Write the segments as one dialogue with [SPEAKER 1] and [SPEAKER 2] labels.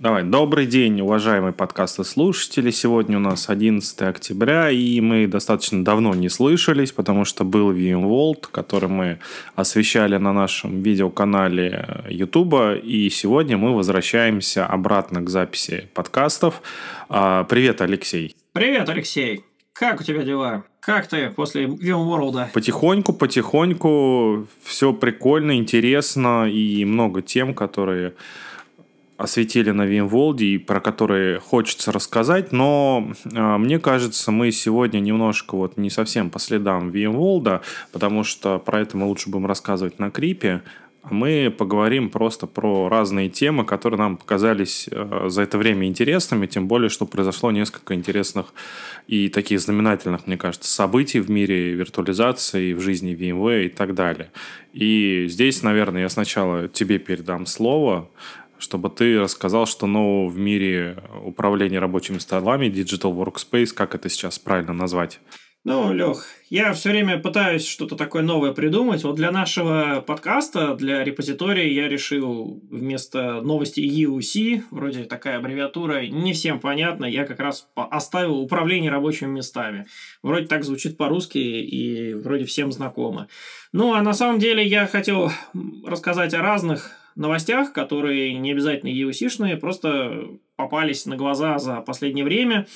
[SPEAKER 1] Давай, добрый день, уважаемые подкасты слушатели. Сегодня у нас 11 октября, и мы достаточно давно не слышались, потому что был VMworld, который мы освещали на нашем видеоканале YouTube, и сегодня мы возвращаемся обратно к записи подкастов. А, привет, Алексей.
[SPEAKER 2] Привет, Алексей. Как у тебя дела? Как ты после VMworld?
[SPEAKER 1] Потихоньку, потихоньку, все прикольно, интересно и много тем, которые осветили на Вимволде и про которые хочется рассказать, но э, мне кажется, мы сегодня немножко вот не совсем по следам Вимволда, потому что про это мы лучше будем рассказывать на Крипе, а мы поговорим просто про разные темы, которые нам показались э, за это время интересными, тем более, что произошло несколько интересных и таких знаменательных, мне кажется, событий в мире виртуализации, в жизни VMware и так далее. И здесь, наверное, я сначала тебе передам слово, чтобы ты рассказал, что нового в мире управления рабочими столами, Digital Workspace, как это сейчас правильно назвать?
[SPEAKER 2] Ну, Лех, я все время пытаюсь что-то такое новое придумать. Вот для нашего подкаста, для репозитория я решил вместо новости EUC, вроде такая аббревиатура, не всем понятно, я как раз оставил управление рабочими местами. Вроде так звучит по-русски и вроде всем знакомо. Ну, а на самом деле я хотел рассказать о разных новостях, которые не обязательно EUC-шные, просто попались на глаза за последнее время.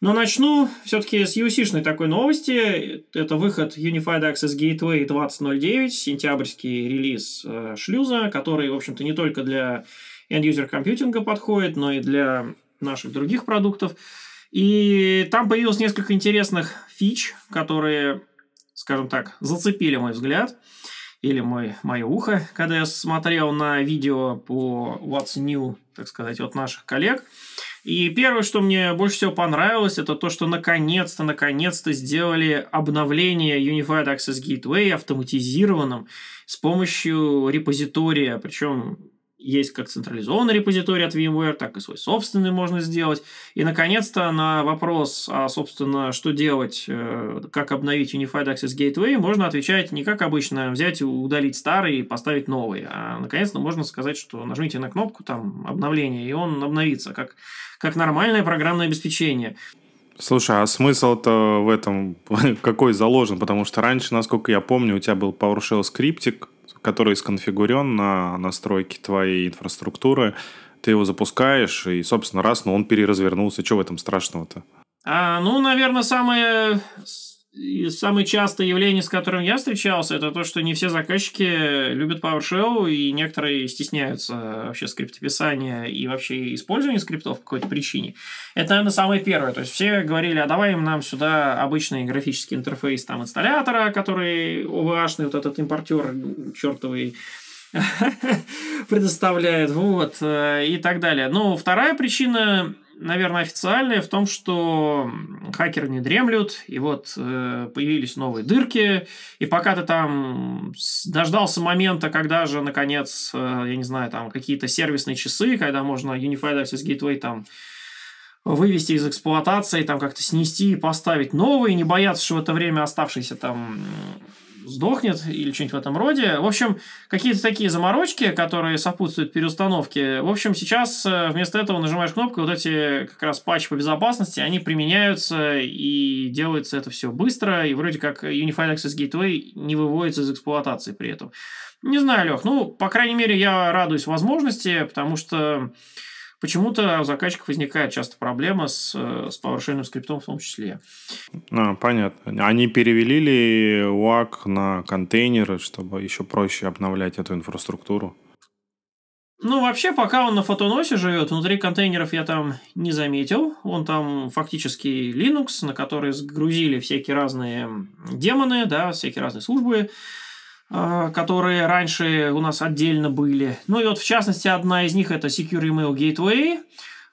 [SPEAKER 2] Но начну все-таки с UC-шной такой новости. Это выход Unified Access Gateway 20.09, сентябрьский релиз э, шлюза, который, в общем-то, не только для end-user компьютинга подходит, но и для наших других продуктов. И там появилось несколько интересных фич, которые, скажем так, зацепили мой взгляд или мой, мое ухо, когда я смотрел на видео по What's New, так сказать, от наших коллег. И первое, что мне больше всего понравилось, это то, что наконец-то, наконец-то сделали обновление Unified Access Gateway автоматизированным с помощью репозитория, причем есть как централизованный репозиторий от VMware, так и свой собственный можно сделать. И, наконец-то, на вопрос, а, собственно, что делать, э, как обновить Unified Access Gateway, можно отвечать не как обычно, взять и удалить старый и поставить новый. А, наконец-то, можно сказать, что нажмите на кнопку там обновление, и он обновится, как, как нормальное программное обеспечение.
[SPEAKER 1] Слушай, а смысл-то в этом какой заложен? Потому что раньше, насколько я помню, у тебя был PowerShell скриптик, который сконфигурен на настройки твоей инфраструктуры, ты его запускаешь, и, собственно, раз, но он переразвернулся. Что в этом страшного-то?
[SPEAKER 2] А, ну, наверное, самое и самое частое явление, с которым я встречался, это то, что не все заказчики любят PowerShell, и некоторые стесняются вообще скриптописания и вообще использования скриптов по какой-то причине. Это, наверное, самое первое. То есть все говорили, а давай нам сюда обычный графический интерфейс там инсталлятора, который OVH-ный вот этот импортер чертовый предоставляет, вот, э, и так далее. Но вторая причина наверное, официальная в том, что хакеры не дремлют, и вот э, появились новые дырки, и пока ты там дождался момента, когда же, наконец, э, я не знаю, там какие-то сервисные часы, когда можно Unified Access Gateway там вывести из эксплуатации, там как-то снести и поставить новые, не бояться, что в это время оставшиеся там сдохнет или что-нибудь в этом роде. В общем, какие-то такие заморочки, которые сопутствуют переустановке. В общем, сейчас э, вместо этого нажимаешь кнопку, вот эти как раз патчи по безопасности, они применяются и делается это все быстро, и вроде как Unified Access Gateway не выводится из эксплуатации при этом. Не знаю, Лех, ну, по крайней мере, я радуюсь возможности, потому что Почему-то у заказчиков возникает часто проблема с, э, с PowerShell скриптом в том числе.
[SPEAKER 1] А, понятно. Они перевели ли WAC на контейнеры, чтобы еще проще обновлять эту инфраструктуру?
[SPEAKER 2] Ну, вообще, пока он на фотоносе живет, внутри контейнеров я там не заметил. Он там фактически Linux, на который сгрузили всякие разные демоны, да, всякие разные службы. А, которые раньше у нас отдельно были. Ну и вот в частности одна из них это Secure Email Gateway,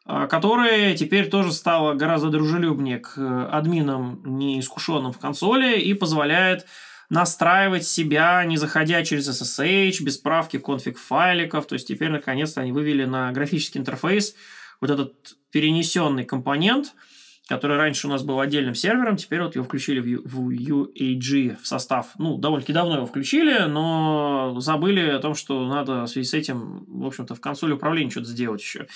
[SPEAKER 2] а, которая теперь тоже стала гораздо дружелюбнее к э, админам, неискушенным в консоли, и позволяет настраивать себя, не заходя через SSH, без правки конфиг файликов. То есть теперь наконец-то они вывели на графический интерфейс вот этот перенесенный компонент – который раньше у нас был отдельным сервером, теперь вот его включили в UAG в состав. Ну, довольно-таки давно его включили, но забыли о том, что надо в связи с этим, в общем-то, в консоли управления что-то сделать еще.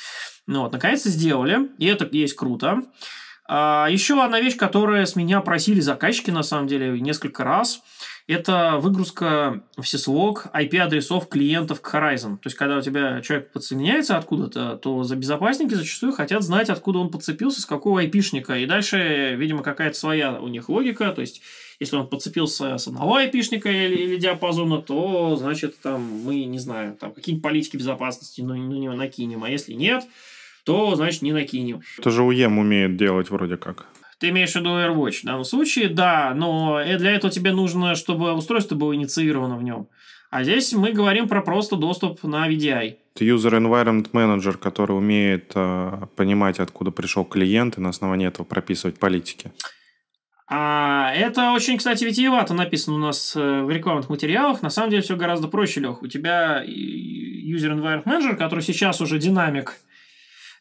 [SPEAKER 2] Ну вот, наконец-то сделали, и это есть круто. А, еще одна вещь, которая с меня просили заказчики, на самом деле, несколько раз – это выгрузка в syslog IP-адресов клиентов к Horizon. То есть, когда у тебя человек подсоединяется откуда-то, то за безопасники зачастую хотят знать, откуда он подцепился, с какого IP-шника. И дальше, видимо, какая-то своя у них логика. То есть, если он подцепился с одного IP-шника или, или диапазона, то, значит, там мы, не знаю, там какие-нибудь политики безопасности на, на него накинем. А если нет, то, значит, не накинем.
[SPEAKER 1] Это же UEM умеет делать вроде как.
[SPEAKER 2] Ты имеешь в виду AirWatch в данном случае, да, но для этого тебе нужно, чтобы устройство было инициировано в нем. А здесь мы говорим про просто доступ на VDI.
[SPEAKER 1] Это User Environment Manager, который умеет э, понимать, откуда пришел клиент, и на основании этого прописывать политики.
[SPEAKER 2] А, это очень, кстати, витиевато написано у нас э, в рекламных материалах. На самом деле все гораздо проще, Лех. У тебя User Environment Manager, который сейчас уже динамик,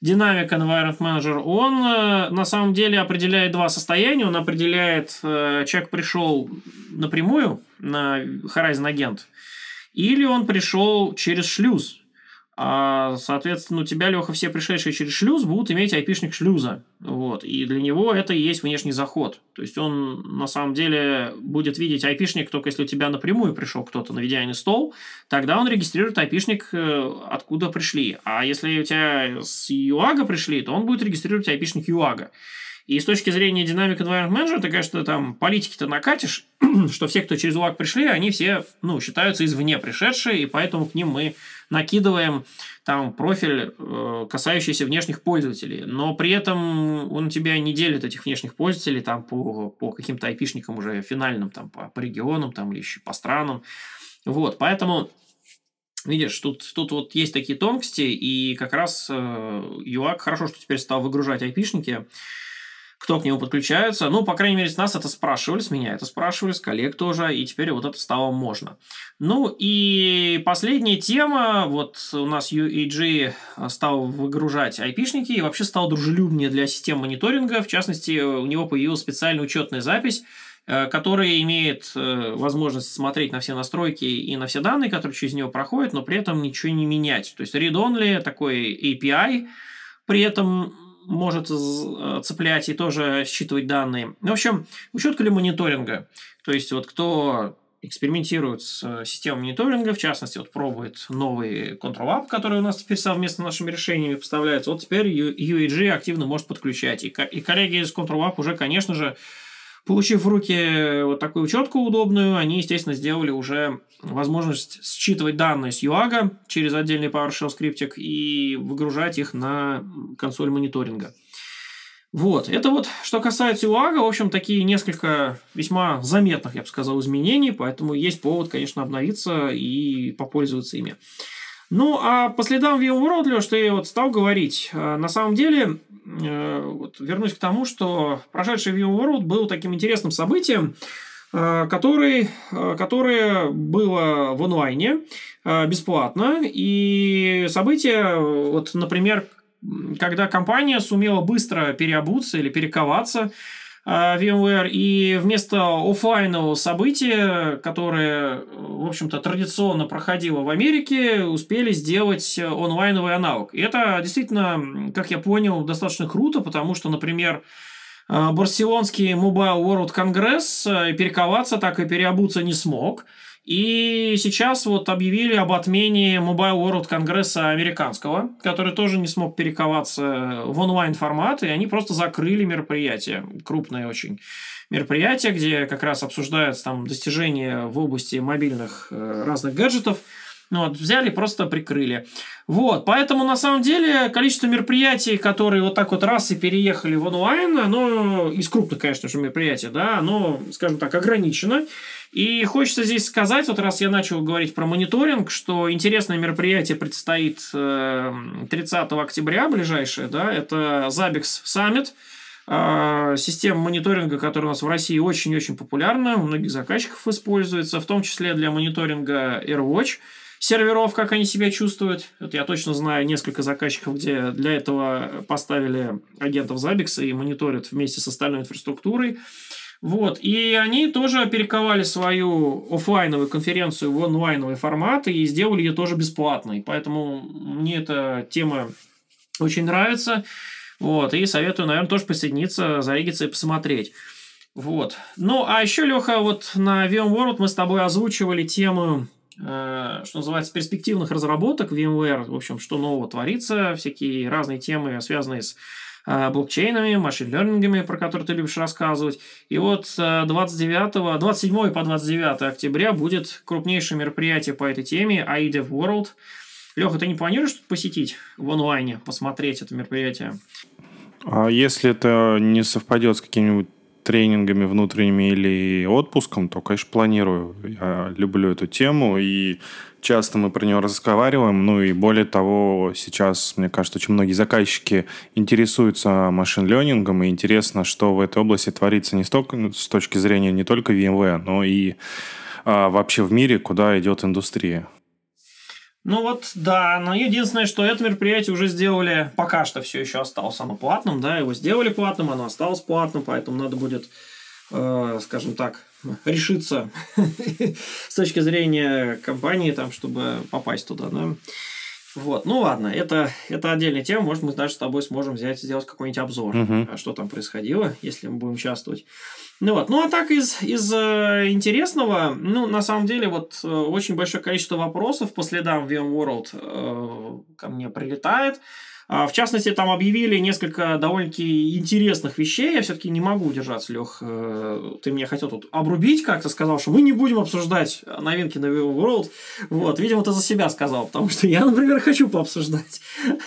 [SPEAKER 2] Dynamic Environment Manager, он э, на самом деле определяет два состояния. Он определяет, э, человек пришел напрямую на Horizon агент, или он пришел через шлюз. А, соответственно, у тебя, Леха, все пришедшие через шлюз будут иметь айпишник шлюза. Вот. И для него это и есть внешний заход. То есть он на самом деле будет видеть айпишник только если у тебя напрямую пришел кто-то на VDI стол, тогда он регистрирует айпишник, э, откуда пришли. А если у тебя с UAG пришли, то он будет регистрировать айпишник UAG. И с точки зрения Dynamic Environment Manager, ты, конечно, там политики-то накатишь, что все, кто через UAG пришли, они все ну, считаются извне пришедшие, и поэтому к ним мы накидываем там профиль, э, касающийся внешних пользователей, но при этом он тебя не делит этих внешних пользователей там по, по каким-то айпишникам уже финальным, там по, по регионам там или еще по странам. Вот, поэтому Видишь, тут, тут вот есть такие тонкости, и как раз э, UAC хорошо, что теперь стал выгружать айпишники, кто к нему подключается. Ну, по крайней мере, с нас это спрашивали, с меня это спрашивали, с коллег тоже, и теперь вот это стало можно. Ну, и последняя тема, вот у нас UEG стал выгружать айпишники и вообще стал дружелюбнее для систем мониторинга. В частности, у него появилась специальная учетная запись, э, которая имеет э, возможность смотреть на все настройки и на все данные, которые через него проходят, но при этом ничего не менять. То есть read-only, такой API, при этом может э, цеплять и тоже считывать данные. В общем, учетка ли мониторинга. То есть, вот кто экспериментирует с э, системой мониторинга, в частности, вот пробует новый Control App, который у нас теперь совместно с нашими решениями поставляется, вот теперь UEG активно может подключать. И, и коллеги из Control App уже, конечно же, Получив в руки вот такую учетку удобную, они, естественно, сделали уже возможность считывать данные с UAG через отдельный PowerShell скриптик и выгружать их на консоль мониторинга. Вот, это вот, что касается UAG, в общем, такие несколько весьма заметных, я бы сказал, изменений, поэтому есть повод, конечно, обновиться и попользоваться ими. Ну, а по следам VMworld, что я вот стал говорить, э, на самом деле, э, вот вернусь к тому, что прошедший VMworld был таким интересным событием, э, который, которое было в онлайне бесплатно. И событие, вот, например, когда компания сумела быстро переобуться или перековаться а, VMware, и вместо офлайнового события, которое, в общем-то, традиционно проходило в Америке, успели сделать онлайновый аналог. И это действительно, как я понял, достаточно круто, потому что, например, а, Барселонский Mobile World Congress э, перековаться так и переобуться не смог – и сейчас вот объявили об отмене Mobile World Конгресса американского, который тоже не смог перековаться в онлайн-формат, и они просто закрыли мероприятие, крупное очень мероприятие, где как раз обсуждаются там достижения в области мобильных э, разных гаджетов. Ну, вот, взяли, просто прикрыли. Вот, поэтому, на самом деле, количество мероприятий, которые вот так вот раз и переехали в онлайн, оно, из крупных, конечно же, мероприятий, да, оно, скажем так, ограничено. И хочется здесь сказать, вот раз я начал говорить про мониторинг, что интересное мероприятие предстоит 30 э, октября ближайшее, да, это Zabbix Summit, э, система мониторинга, которая у нас в России очень-очень популярна, у многих заказчиков используется, в том числе для мониторинга AirWatch серверов, как они себя чувствуют. Это я точно знаю несколько заказчиков, где для этого поставили агентов Zabbix и мониторят вместе с остальной инфраструктурой. Вот. И они тоже перековали свою офлайновую конференцию в онлайновый формат и сделали ее тоже бесплатной. Поэтому мне эта тема очень нравится. Вот. И советую, наверное, тоже присоединиться, зарегиться и посмотреть. Вот. Ну, а еще, Леха, вот на VMworld мы с тобой озвучивали тему Э, что называется, перспективных разработок VMware, в общем, что нового творится, всякие разные темы, связанные с блокчейнами, машин-лернингами, про которые ты любишь рассказывать. И вот 29, э, 27 по 29 октября будет крупнейшее мероприятие по этой теме AIDEV World. Леха, ты не планируешь посетить в онлайне, посмотреть это мероприятие?
[SPEAKER 1] А если это не совпадет с каким-нибудь тренингами внутренними или отпуском, то, конечно, планирую. Я люблю эту тему, и часто мы про нее разговариваем. Ну и более того, сейчас, мне кажется, очень многие заказчики интересуются машин-ленингом, и интересно, что в этой области творится не столько ну, с точки зрения не только VMware, но и а, вообще в мире, куда идет индустрия.
[SPEAKER 2] Ну вот, да, но единственное, что это мероприятие уже сделали, пока что все еще осталось оно платным, да, его сделали платным, оно осталось платным, поэтому надо будет, э, скажем так, решиться с точки зрения компании, там, чтобы попасть туда, да. Вот, ну ладно, это, это отдельная тема, может, мы даже с тобой сможем взять, сделать какой-нибудь обзор, uh-huh. что там происходило, если мы будем участвовать. Ну вот, ну а так из, из э, интересного, ну на самом деле вот э, очень большое количество вопросов по следам VMworld э, ко мне прилетает. В частности, там объявили несколько довольно-таки интересных вещей. Я все-таки не могу удержаться, Лех. Э, ты меня хотел тут обрубить как-то, сказал, что мы не будем обсуждать новинки на World. Вот, видимо, ты за себя сказал, потому что я, например, хочу пообсуждать.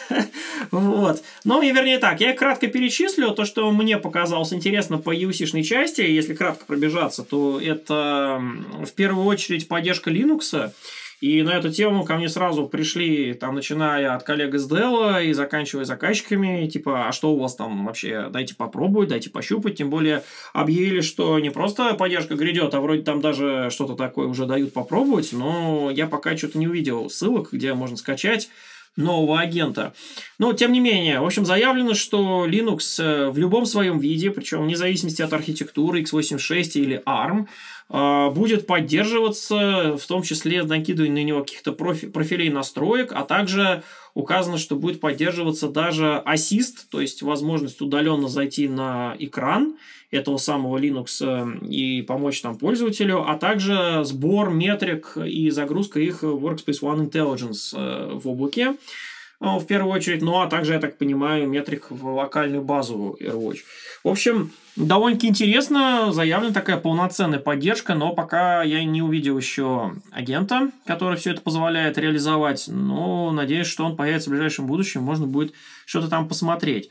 [SPEAKER 2] Вот. Но, вернее так, я кратко перечислю то, что мне показалось интересно по EUC-шной части. Если кратко пробежаться, то это в первую очередь поддержка Linux. И на эту тему ко мне сразу пришли, там, начиная от коллег из Dell и заканчивая заказчиками, типа, а что у вас там вообще, дайте попробовать, дайте пощупать, тем более объявили, что не просто поддержка грядет, а вроде там даже что-то такое уже дают попробовать, но я пока что-то не увидел ссылок, где можно скачать нового агента. Но, тем не менее, в общем, заявлено, что Linux э, в любом своем виде, причем вне зависимости от архитектуры x86 или ARM, э, будет поддерживаться, в том числе накидывая на него каких-то профи- профилей настроек, а также указано, что будет поддерживаться даже ассист, то есть возможность удаленно зайти на экран этого самого Linux э, и помочь там пользователю, а также сбор метрик и загрузка их в Workspace ONE Intelligence э, в облаке э, в первую очередь, ну а также, я так понимаю, метрик в локальную базу AirWatch. В общем, довольно-таки интересно, заявлена такая полноценная поддержка, но пока я не увидел еще агента, который все это позволяет реализовать, но надеюсь, что он появится в ближайшем будущем, можно будет что-то там посмотреть.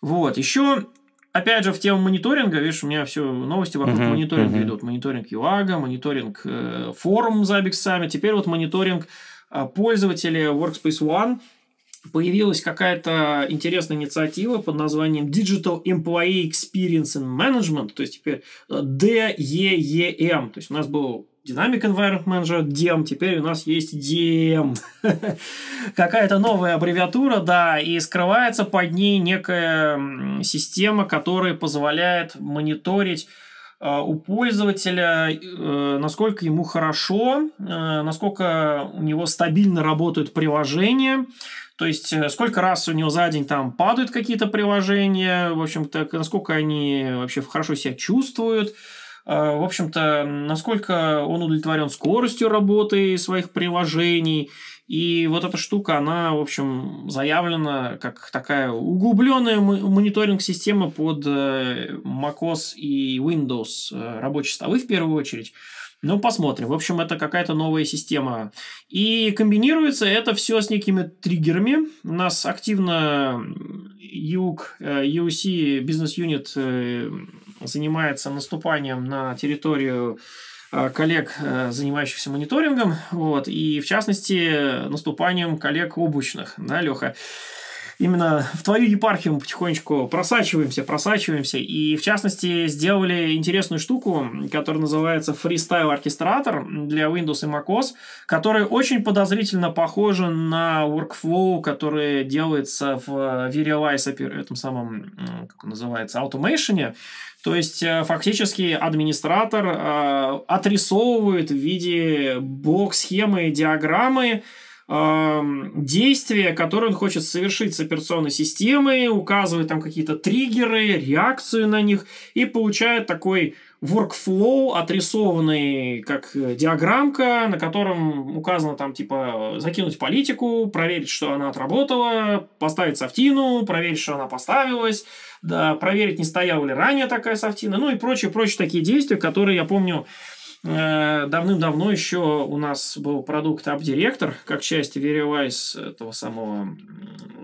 [SPEAKER 2] Вот, еще опять же, в тему мониторинга, видишь, у меня все новости вокруг uh-huh, мониторинга uh-huh. идут. Мониторинг ЮАГа, мониторинг э, форум Забиксами, теперь вот мониторинг э, пользователей Workspace ONE. Появилась какая-то интересная инициатива под названием Digital Employee Experience and Management, то есть теперь DEEM. То есть у нас был Dynamic Environment Manager, DEM, теперь у нас есть DEM. Какая-то новая аббревиатура, да, и скрывается под ней некая система, которая позволяет мониторить э, у пользователя, э, насколько ему хорошо, э, насколько у него стабильно работают приложения, то есть, сколько раз у него за день там падают какие-то приложения, в общем-то, насколько они вообще хорошо себя чувствуют, в общем-то, насколько он удовлетворен скоростью работы своих приложений. И вот эта штука, она, в общем, заявлена как такая углубленная мониторинг-система под э, macOS и Windows э, рабочие столы в первую очередь. Ну, посмотрим. В общем, это какая-то новая система. И комбинируется это все с некими триггерами. У нас активно UC Business Unit занимается наступанием на территорию э, коллег, э, занимающихся мониторингом, вот, и в частности наступанием коллег обучных, да, Леха. Именно в твою епархию мы потихонечку просачиваемся, просачиваемся. И, в частности, сделали интересную штуку, которая называется Freestyle оркестратор для Windows и macOS, который очень подозрительно похожа на workflow, который делается в Verialize, этом самом, как он называется, Automation. То есть, э, фактически, администратор э, отрисовывает в виде блок-схемы, диаграммы действия, которые он хочет совершить с операционной системой, указывает там какие-то триггеры, реакцию на них и получает такой workflow, отрисованный как диаграммка, на котором указано там типа закинуть политику, проверить, что она отработала, поставить софтину, проверить, что она поставилась, да, проверить, не стояла ли ранее такая софтина, ну и прочие-прочие такие действия, которые, я помню, Э, давным-давно еще у нас был продукт AppDirector, как часть Veriwise этого самого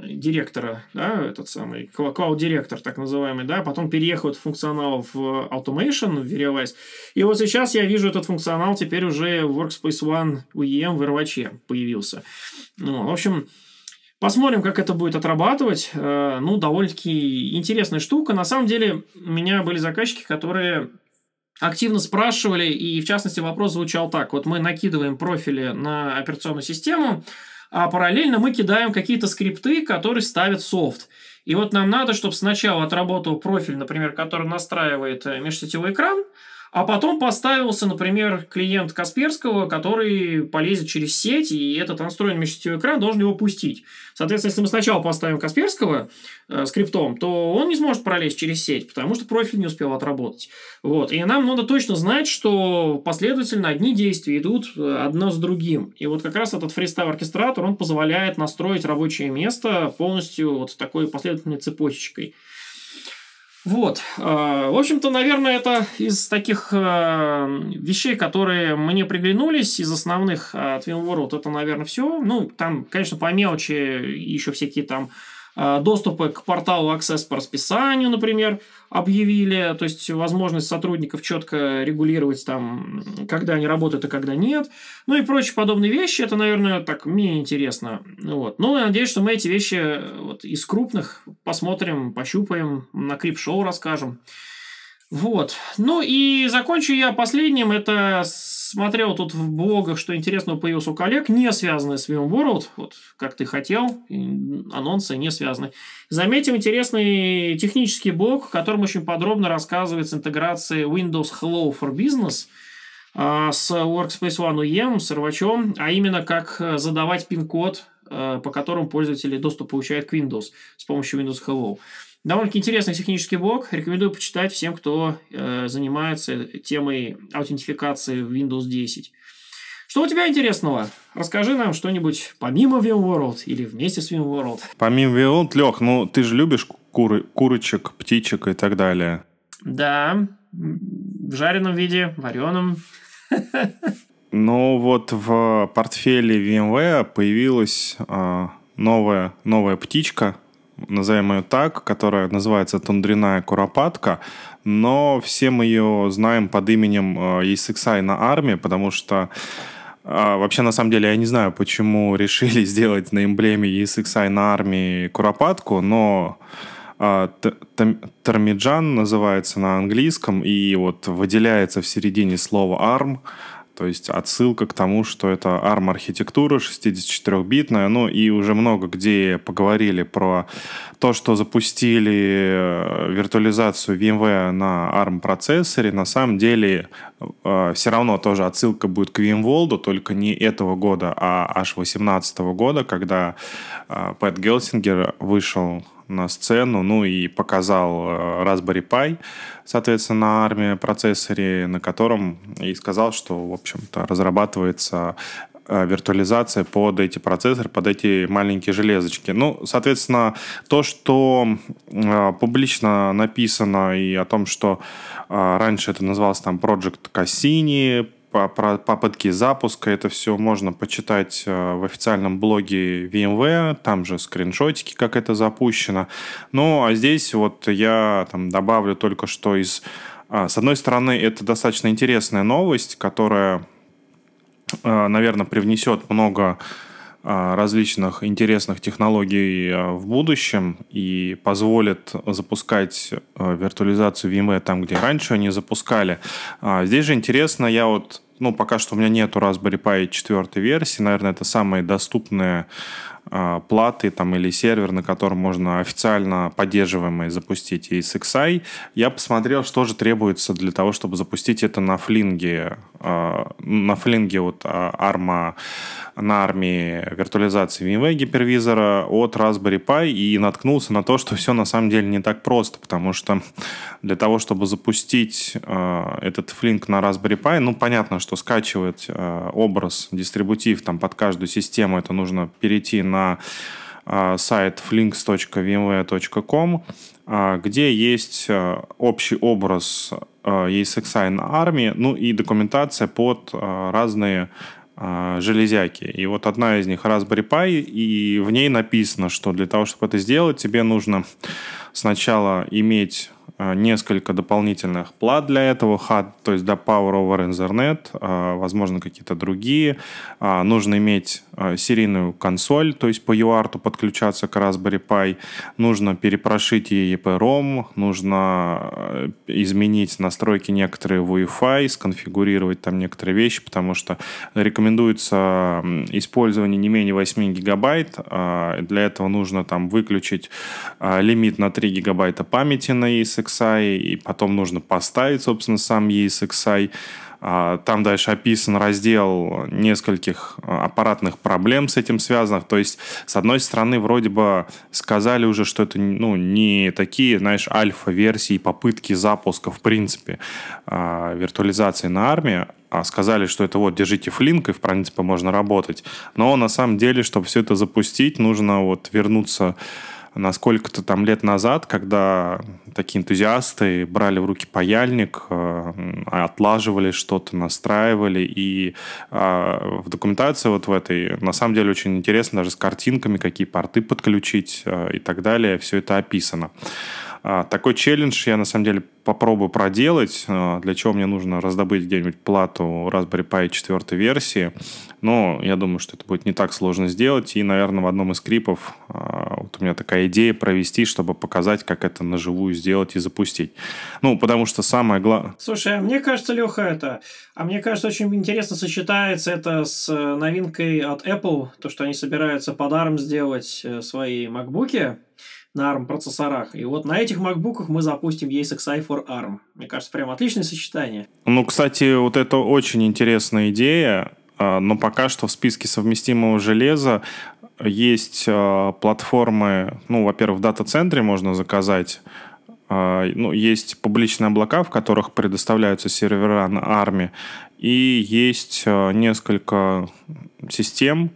[SPEAKER 2] директора, да, этот самый Cloud Director, так называемый, да, потом переехал функционал в Automation в Veriwise. И вот сейчас я вижу этот функционал теперь уже в Workspace ONE UEM в RWC появился. Ну, в общем, Посмотрим, как это будет отрабатывать. Э, ну, довольно-таки интересная штука. На самом деле, у меня были заказчики, которые активно спрашивали, и в частности вопрос звучал так. Вот мы накидываем профили на операционную систему, а параллельно мы кидаем какие-то скрипты, которые ставят софт. И вот нам надо, чтобы сначала отработал профиль, например, который настраивает э, межсетевой экран, а потом поставился, например, клиент Касперского, который полезет через сеть, и этот настроенный межсетевой экран должен его пустить. Соответственно, если мы сначала поставим Касперского э, скриптом, то он не сможет пролезть через сеть, потому что профиль не успел отработать. Вот. И нам надо точно знать, что последовательно одни действия идут э, одно с другим. И вот как раз этот фристайл оркестратор, он позволяет настроить рабочее место полностью вот такой последовательной цепочечкой. Вот. А, в общем-то, наверное, это из таких а, вещей, которые мне приглянулись, из основных а, от VMworld, это, наверное, все. Ну, там, конечно, по мелочи еще всякие там доступы к порталу Access по расписанию, например, объявили, то есть возможность сотрудников четко регулировать там, когда они работают и когда нет, ну и прочие подобные вещи, это, наверное, так мне интересно. Вот. Но я надеюсь, что мы эти вещи вот, из крупных посмотрим, пощупаем, на крип-шоу расскажем. Вот. Ну и закончу я последним. Это смотрел тут в блогах, что интересного появился у коллег, не связанный с VMworld, вот как ты хотел, анонсы не связаны. Заметим интересный технический блог, в котором очень подробно рассказывается интеграция Windows Hello for Business а, с Workspace ONE UEM, с рвачом, а именно как задавать пин-код, а, по которому пользователи доступ получают к Windows с помощью Windows Hello. Довольно-таки интересный технический блог. Рекомендую почитать всем, кто э, занимается темой аутентификации в Windows 10. Что у тебя интересного? Расскажи нам что-нибудь помимо VMworld или вместе с VMworld.
[SPEAKER 1] Помимо VMworld, Лех, ну ты же любишь куры, курочек, птичек и так далее.
[SPEAKER 2] Да, в жареном виде, вареном.
[SPEAKER 1] Ну вот в портфеле VMware появилась э, новая, новая птичка, назовем ее так, которая называется тундряная куропатка, но все мы ее знаем под именем ESXi на армии, потому что а, Вообще, на самом деле, я не знаю, почему решили сделать на эмблеме ESXi на армии куропатку, но а, Термиджан называется на английском и вот выделяется в середине слова ARM, то есть отсылка к тому, что это ARM-архитектура 64-битная. Ну и уже много где поговорили про то, что запустили э, виртуализацию VMware на ARM-процессоре. На самом деле э, все равно тоже отсылка будет к VMworld, только не этого года, а аж 2018 года, когда э, Пэт Гелсингер вышел на сцену, ну и показал э, Raspberry Pi, соответственно, на армии процессоре, на котором и сказал, что, в общем-то, разрабатывается э, виртуализация под эти процессоры, под эти маленькие железочки. Ну, соответственно, то, что э, публично написано и о том, что э, раньше это называлось там Project Cassini, про попытки запуска. Это все можно почитать э, в официальном блоге VMware, там же скриншотики, как это запущено. Ну, а здесь вот я там добавлю только что из... А, с одной стороны, это достаточно интересная новость, которая, э, наверное, привнесет много различных интересных технологий в будущем и позволит запускать виртуализацию VMware там, где раньше они запускали. Здесь же интересно, я вот ну, пока что у меня нету Raspberry Pi 4 версии. Наверное, это самая доступная платы там, или сервер, на котором можно официально поддерживаемый запустить ESXi. Я посмотрел, что же требуется для того, чтобы запустить это на флинге. А, на флинге вот ARMA, а, на армии виртуализации VMware гипервизора от Raspberry Pi и наткнулся на то, что все на самом деле не так просто, потому что для того, чтобы запустить этот флинг на Raspberry Pi, ну, понятно, что скачивать образ, дистрибутив там под каждую систему, это нужно перейти на на а, сайт flinks.vmware.com, а, где есть а, общий образ ESXi на армии, ну и документация под разные железяки. И вот одна из них Raspberry Pi, и в ней написано, что для того, чтобы это сделать, тебе нужно сначала иметь несколько дополнительных плат для этого, HUD, то есть до Power over Ethernet, э, возможно, какие-то другие. А, нужно иметь э, серийную консоль, то есть по UART подключаться к Raspberry Pi. Нужно перепрошить EEPROM, нужно изменить настройки некоторые в Wi-Fi, сконфигурировать там некоторые вещи, потому что рекомендуется использование не менее 8 гигабайт. Для этого нужно там выключить лимит на 3 гигабайта памяти на ESX ESXi, и потом нужно поставить, собственно, сам ESXi. А, там дальше описан раздел нескольких а, аппаратных проблем с этим связанных. То есть, с одной стороны, вроде бы сказали уже, что это ну, не такие, знаешь, альфа-версии, попытки запуска, в принципе, а, виртуализации на армии, сказали, что это вот, держите флинк, и, в принципе, можно работать. Но на самом деле, чтобы все это запустить, нужно вот вернуться на сколько-то там лет назад, когда такие энтузиасты брали в руки паяльник, э, отлаживали что-то, настраивали, и э, в документации вот в этой, на самом деле, очень интересно даже с картинками, какие порты подключить э, и так далее, все это описано. А, такой челлендж я на самом деле попробую проделать, а, для чего мне нужно раздобыть где-нибудь плату Raspberry Pi 4 версии. Но я думаю, что это будет не так сложно сделать. И, наверное, в одном из скрипов а, вот у меня такая идея провести, чтобы показать, как это на живую сделать и запустить. Ну, потому что самое главное...
[SPEAKER 2] Слушай, а мне кажется, Леха, это... А мне кажется, очень интересно сочетается это с э, новинкой от Apple, то, что они собираются подаром сделать э, свои макбуки на ARM процессорах. И вот на этих MacBook'ах мы запустим ESXi for ARM. Мне кажется, прям отличное сочетание.
[SPEAKER 1] Ну, кстати, вот это очень интересная идея, а, но пока что в списке совместимого железа есть а, платформы, ну, во-первых, в дата-центре можно заказать, а, ну, есть публичные облака, в которых предоставляются сервера на ARM, и есть несколько систем,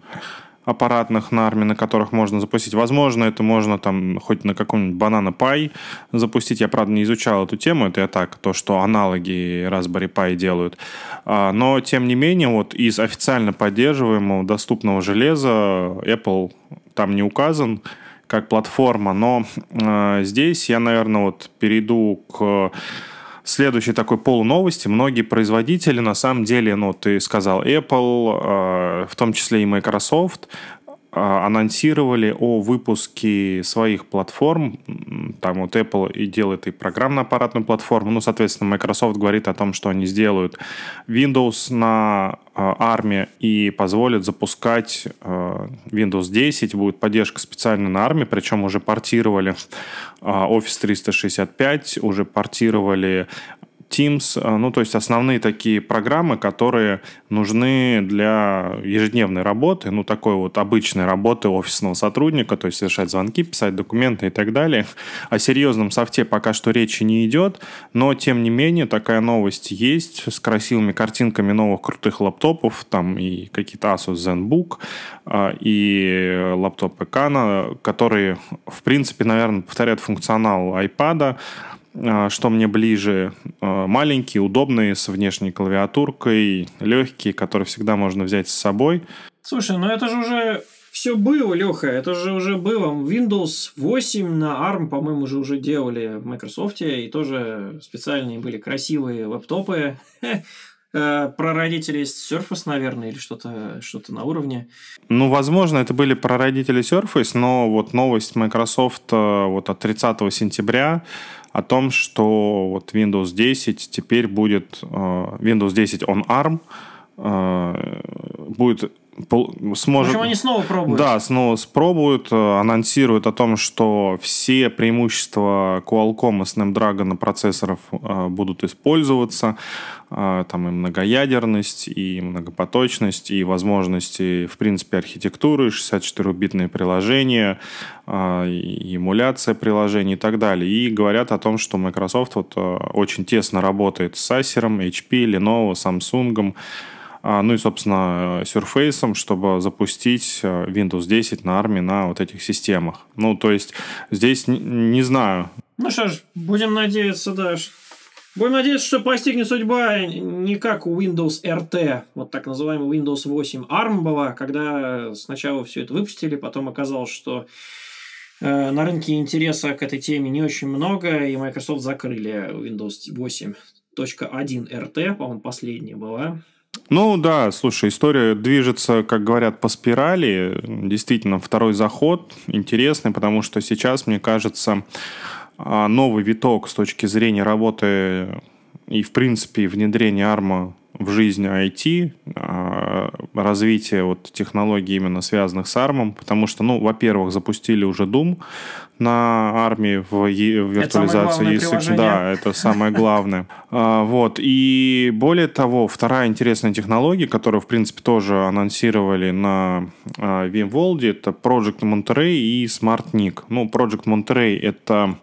[SPEAKER 1] аппаратных на армии, на которых можно запустить. Возможно, это можно там хоть на каком-нибудь Banana Pi запустить. Я, правда, не изучал эту тему. Это я так, то, что аналоги Raspberry Pi делают. А, но, тем не менее, вот из официально поддерживаемого доступного железа Apple там не указан как платформа. Но э, здесь я, наверное, вот перейду к следующей такой полуновости. Многие производители, на самом деле, ну, ты сказал, Apple, э, в том числе и Microsoft, а, анонсировали о выпуске своих платформ. Там вот Apple и делает и программно-аппаратную платформу. Ну, соответственно, Microsoft говорит о том, что они сделают Windows на армии и позволят запускать а, Windows 10. Будет поддержка специально на армии, причем уже портировали а, Office 365, уже портировали Teams, э, ну, то есть основные такие программы, которые нужны для ежедневной работы, ну, такой вот обычной работы офисного сотрудника, то есть совершать звонки, писать документы и так далее. О серьезном софте пока что речи не идет, но, тем не менее, такая новость есть с красивыми картинками новых крутых лаптопов, там и какие-то Asus ZenBook, э, и лаптопы Kano, которые, в принципе, наверное, повторяют функционал iPad, а, что мне ближе. А, маленькие, удобные, с внешней клавиатуркой, легкие, которые всегда можно взять с собой.
[SPEAKER 2] Слушай, ну это же уже все было, Леха, это же уже было. Windows 8 на ARM, по-моему, уже уже делали в Microsoft, и тоже специальные были красивые лэптопы. э, прародители Surface, наверное, или что-то что на уровне.
[SPEAKER 1] Ну, возможно, это были прародители Surface, но вот новость Microsoft э, вот от 30 сентября о том, что вот Windows 10 теперь будет э, Windows 10 on ARM э, будет
[SPEAKER 2] сможет... В общем, они снова пробуют.
[SPEAKER 1] Да, снова спробуют, э, анонсируют о том, что все преимущества Qualcomm и Snapdragon процессоров э, будут использоваться. Э, там и многоядерность, и многопоточность, и возможности, в принципе, архитектуры, 64-битные приложения, и эмуляция приложений и так далее. И говорят о том, что Microsoft вот очень тесно работает с Acer, HP, Lenovo, Samsung, ну и, собственно, Surface, чтобы запустить э, Windows 10 на армии на вот этих системах. Ну, то есть здесь не знаю.
[SPEAKER 2] Ну что ж, будем надеяться, да. Будем надеяться, что постигнет судьба не как у Windows RT, вот так называемый Windows 8 ARM была, когда сначала все это выпустили, потом оказалось, что э, на рынке интереса к этой теме не очень много, и Microsoft закрыли Windows 8.1 RT, по-моему, последняя была.
[SPEAKER 1] Ну да, слушай, история движется, как говорят, по спирали. Действительно, второй заход интересный, потому что сейчас, мне кажется, а, новый виток с точки зрения работы и, в принципе, внедрения арма в жизнь IT, а, развитие вот технологий именно связанных с ARM, потому что, ну, во-первых, запустили уже Doom на армии в, в виртуализации
[SPEAKER 2] ESX.
[SPEAKER 1] Да, это самое главное. А, вот. И более того, вторая интересная технология, которую, в принципе, тоже анонсировали на а, VMworld, это Project Monterey и SmartNIC. Ну, Project Monterey — это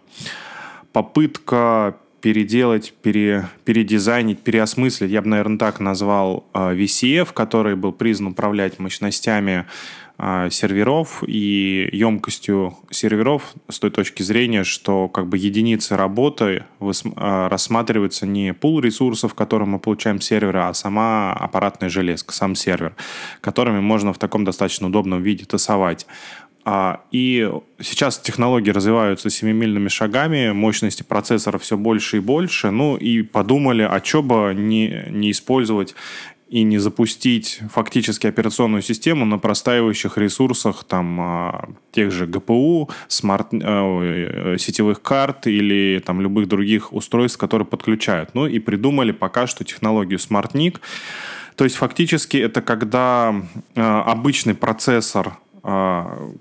[SPEAKER 1] попытка переделать, пере, передизайнить, переосмыслить, я бы, наверное, так назвал а, VCF, который был признан управлять мощностями а, серверов и емкостью серверов с той точки зрения, что как бы единицы работы а, рассматривается не пул ресурсов, которые мы получаем с сервера, а сама аппаратная железка, сам сервер, которыми можно в таком достаточно удобном виде тасовать. А, и сейчас технологии развиваются семимильными шагами, мощности процессоров все больше и больше. Ну и подумали, а что бы не, не использовать и не запустить фактически операционную систему на простаивающих ресурсах там а, тех же ГПУ, смарт, э, сетевых карт или там любых других устройств, которые подключают. Ну и придумали пока что технологию SmartNIC. То есть фактически это когда э, обычный процессор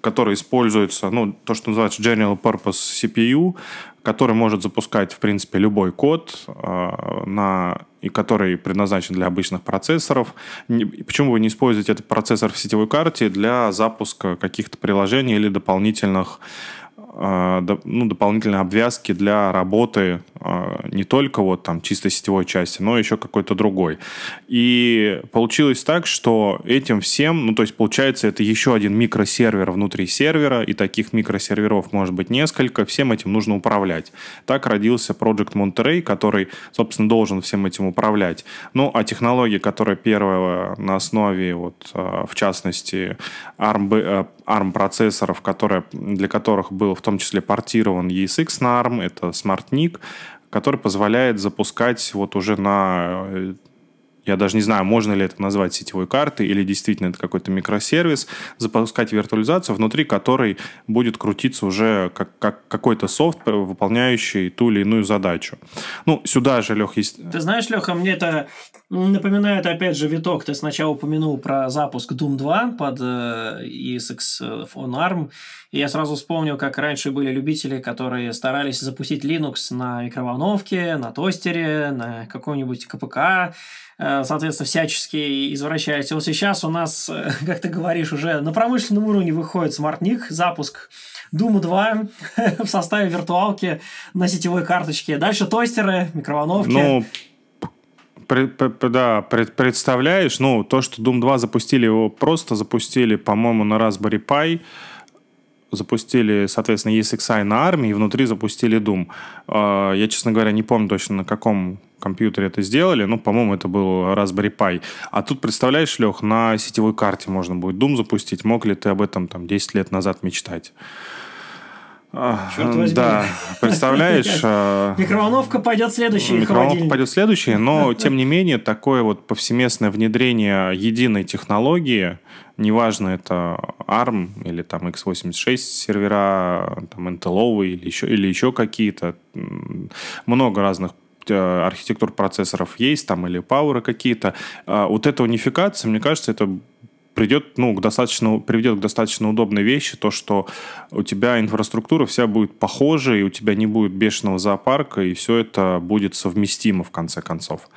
[SPEAKER 1] который используется, ну, то, что называется General Purpose CPU, который может запускать, в принципе, любой код, э, на, и который предназначен для обычных процессоров. Почему вы не используете этот процессор в сетевой карте для запуска каких-то приложений или дополнительных а, ну, дополнительные обвязки для работы а, не только вот там чисто сетевой части, но еще какой-то другой. И получилось так, что этим всем, ну то есть получается это еще один микросервер внутри сервера, и таких микросерверов может быть несколько, всем этим нужно управлять. Так родился Project Monterey, который, собственно, должен всем этим управлять. Ну, а технология, которая первая на основе, вот, а, в частности, ARM, э, ARM процессоров, которые, для которых был в том числе портирован ESX на ARM, это SmartNIC, который позволяет запускать вот уже на э, я даже не знаю, можно ли это назвать сетевой картой или действительно это какой-то микросервис, запускать виртуализацию, внутри которой будет крутиться уже как, как какой-то софт, выполняющий ту или иную задачу. Ну, сюда же, Лех, есть...
[SPEAKER 2] Ты знаешь, Леха, мне это напоминает, опять же, виток. Ты сначала упомянул про запуск Doom 2 под э, ESX on ARM, и я сразу вспомнил, как раньше были любители, которые старались запустить Linux на микроволновке, на тостере, на каком-нибудь КПК, Э, соответственно, всячески извращаясь. Вот сейчас у нас, э, как ты говоришь, уже на промышленном уровне выходит смартник, запуск Doom 2 в составе виртуалки на сетевой карточке. Дальше тостеры, микроволновки.
[SPEAKER 1] Ну, да, представляешь, ну, то, что Doom 2 запустили, его просто запустили, по-моему, на Raspberry Pi, запустили, соответственно, ESXi на армии, и внутри запустили Doom. А, я, честно говоря, не помню точно, на каком компьютере это сделали. Ну, по-моему, это был Raspberry Pi. А тут, представляешь, Лех, на сетевой карте можно будет Doom запустить. Мог ли ты об этом там 10 лет назад мечтать?
[SPEAKER 2] Черт возьми.
[SPEAKER 1] Да, представляешь...
[SPEAKER 2] Микроволновка пойдет следующий,
[SPEAKER 1] Микроволновка пойдет следующий, но, тем не менее, такое вот повсеместное внедрение единой технологии, неважно, это ARM или там x86 сервера, там Intel или еще, или еще какие-то, много разных э, архитектур процессоров есть, там или пауэры какие-то. А вот эта унификация, мне кажется, это придет, ну, к достаточно, приведет к достаточно удобной вещи, то, что у тебя инфраструктура вся будет похожа, и у тебя не будет бешеного зоопарка, и все это будет совместимо в конце концов.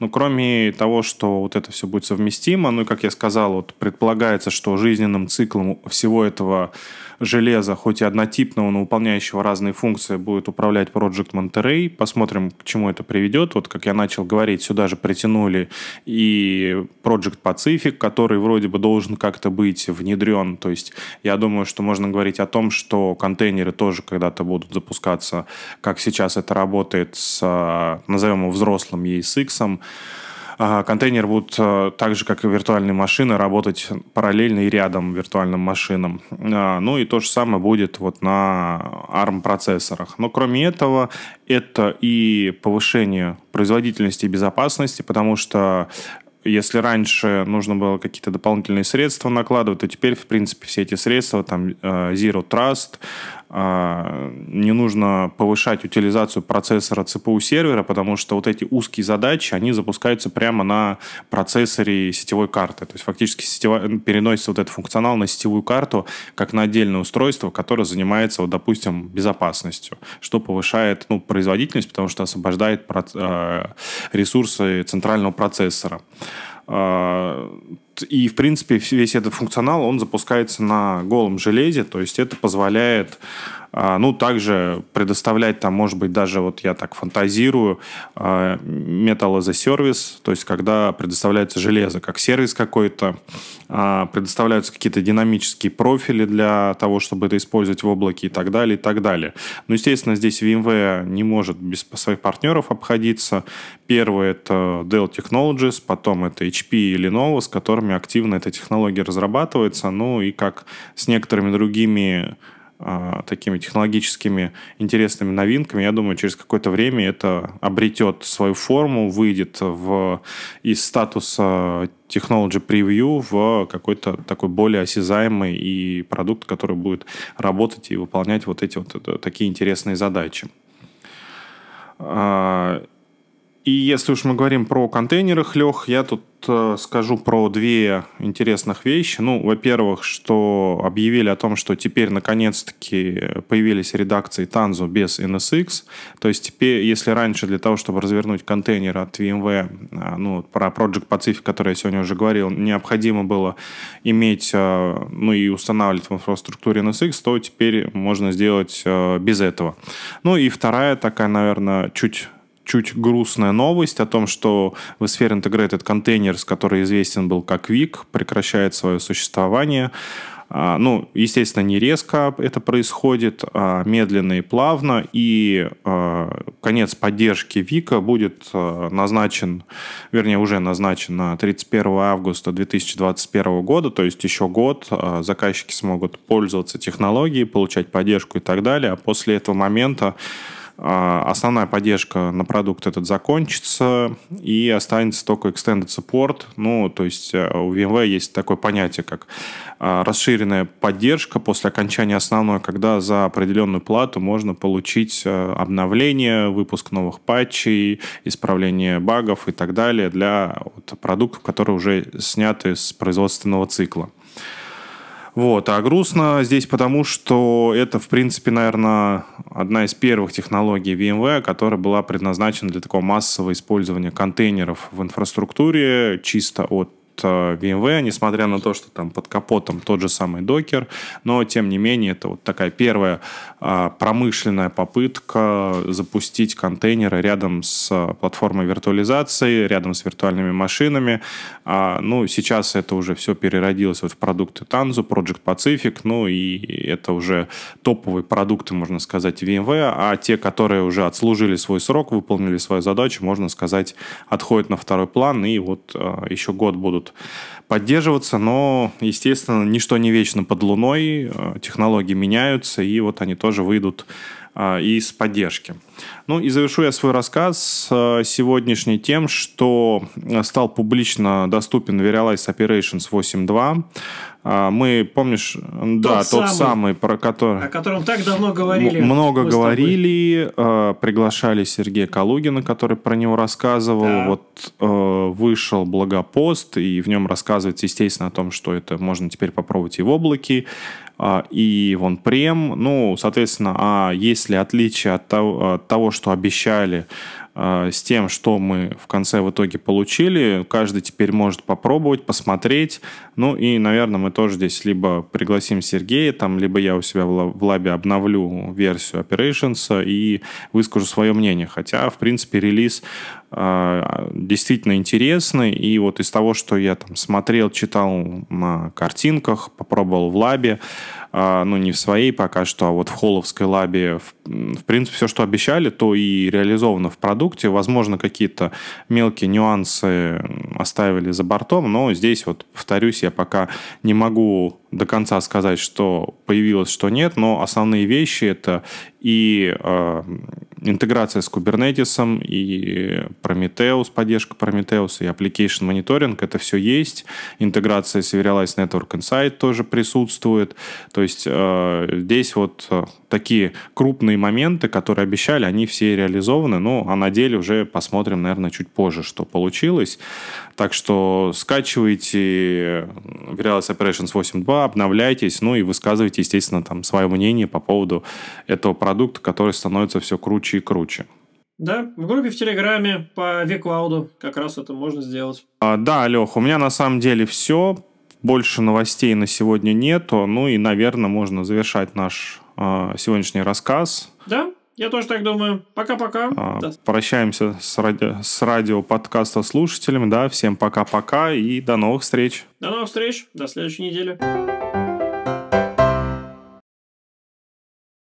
[SPEAKER 1] Но кроме того, что вот это все будет совместимо, ну и, как я сказал, вот предполагается, что жизненным циклом всего этого железа, хоть и однотипного, но выполняющего разные функции, будет управлять Project Monterey. Посмотрим, к чему это приведет. Вот, как я начал говорить, сюда же притянули и Project Pacific, который вроде бы должен как-то быть внедрен. То есть я думаю, что можно говорить о том, что контейнеры тоже когда-то будут запускаться, как сейчас это работает с, назовем его, взрослым ESX. Контейнер будут э, так же, как и виртуальные машины, работать параллельно и рядом виртуальным машинам. А, ну и то же самое будет вот на ARM-процессорах. Но кроме этого, это и повышение производительности и безопасности, потому что если раньше нужно было какие-то дополнительные средства накладывать, то теперь, в принципе, все эти средства, там, э, Zero Trust, э, не нужно повышать утилизацию процессора CPU сервера, потому что вот эти узкие задачи, они запускаются прямо на процессоре сетевой карты. То есть фактически сетевая, переносится вот этот функционал на сетевую карту, как на отдельное устройство, которое занимается, вот, допустим, безопасностью, что повышает ну, производительность, потому что освобождает э, ресурсы центрального процессора. И, в принципе, весь этот функционал, он запускается на голом железе, то есть это позволяет а, ну, также предоставлять там, может быть, даже вот я так фантазирую, а, Metal as a Service, то есть когда предоставляется железо как сервис какой-то, а, предоставляются какие-то динамические профили для того, чтобы это использовать в облаке и так далее, и так далее. Но, естественно, здесь VMware не может без своих партнеров обходиться. Первый — это Dell Technologies, потом это HP и Lenovo, с которыми активно эта технология разрабатывается. Ну и как с некоторыми другими а, такими технологическими интересными новинками, я думаю, через какое-то время это обретет свою форму, выйдет в, из статуса technology preview в какой-то такой более осязаемый и продукт, который будет работать и выполнять вот эти вот такие интересные задачи. И если уж мы говорим про контейнеры, Лех, я тут Э, скажу про две интересных вещи. Ну, во-первых, что объявили о том, что теперь наконец-таки появились редакции Tanzu без NSX. То есть теперь, если раньше для того, чтобы развернуть контейнер от VMware, э, ну, про Project Pacific, который я сегодня уже говорил, необходимо было иметь, э, ну, и устанавливать в инфраструктуре NSX, то теперь можно сделать без этого. Ну, и вторая такая, наверное, чуть чуть грустная новость о том, что в Sphere Integrated Containers, который известен был как VIC, прекращает свое существование. А, ну, естественно, не резко это происходит, а медленно и плавно, и а, конец поддержки Вика будет назначен, вернее, уже назначен на 31 августа 2021 года, то есть еще год заказчики смогут пользоваться технологией, получать поддержку и так далее, а после этого момента а, основная поддержка на продукт этот закончится, и останется только extended support. Ну, то есть э, у VMware есть такое понятие, как а, расширенная поддержка после окончания основной, когда за определенную плату можно получить э, обновление, выпуск новых патчей, исправление багов и так далее для продуктов, которые уже сняты с производственного цикла. Вот. А грустно здесь потому, что это, в принципе, наверное, одна из первых технологий VMware, которая была предназначена для такого массового использования контейнеров в инфраструктуре чисто от Э, VMware, несмотря на то, что там под капотом тот же самый докер, но тем не менее это вот такая первая а, промышленная попытка запустить контейнеры рядом с платформой виртуализации, рядом с виртуальными машинами. А, ну, сейчас это уже все переродилось вот в продукты Tanzu, Project Pacific, ну и это уже топовые продукты, можно сказать, VMware, а те, которые уже отслужили свой срок, выполнили свою задачу, можно сказать, отходят на второй план. И вот а, еще год будут будут поддерживаться, но, естественно, ничто не вечно под луной, э, технологии меняются, и вот они тоже выйдут э, из поддержки. Ну и завершу я свой рассказ э, сегодняшний тем, что стал публично доступен Verialize Operations 8.2. А, мы, помнишь, тот да, самый, тот самый, про который...
[SPEAKER 2] О котором так давно говорили.
[SPEAKER 1] Много говорили, э, приглашали Сергея Калугина, который про него рассказывал. Да. Вот э, вышел блогопост, и в нем рассказывается, естественно, о том, что это можно теперь попробовать и в облаке, а, и вон прем. Ну, соответственно, а есть ли отличие от того, от того что обещали а, с тем, что мы в конце в итоге получили. Каждый теперь может попробовать, посмотреть. Ну и, наверное, мы тоже здесь либо пригласим Сергея, там, либо я у себя в лабе обновлю версию Operations и выскажу свое мнение. Хотя, в принципе, релиз э, действительно интересный. И вот из того, что я там смотрел, читал на картинках, попробовал в лабе, ну, не в своей пока что, а вот в холловской лабе, в, в принципе, все, что обещали, то и реализовано в продукте. Возможно, какие-то мелкие нюансы оставили за бортом, но здесь вот, повторюсь, я пока не могу до конца сказать, что появилось, что нет, но основные вещи это и э, интеграция с Kubernetes, и Prometheus, поддержка Prometheus, и Application Monitoring, это все есть. Интеграция с Serialized Network Insight тоже присутствует. То есть э, здесь вот э, такие крупные моменты, которые обещали, они все реализованы, ну, а на деле уже посмотрим, наверное, чуть позже, что получилось. Так что скачивайте Virtualize Operations 8.2, обновляйтесь, ну и высказывайте, естественно, там свое мнение по поводу этого продукта, который становится все круче и круче.
[SPEAKER 2] Да, в группе в Телеграме по Виклауду как раз это можно сделать.
[SPEAKER 1] А, да, Лех, у меня на самом деле все. Больше новостей на сегодня нету. Ну и, наверное, можно завершать наш э, сегодняшний рассказ.
[SPEAKER 2] Да, я тоже так думаю. Пока-пока. А,
[SPEAKER 1] да. Прощаемся с, ради... с радио подкаста слушателями. Да, всем пока-пока и до новых встреч.
[SPEAKER 2] До новых встреч. До следующей недели.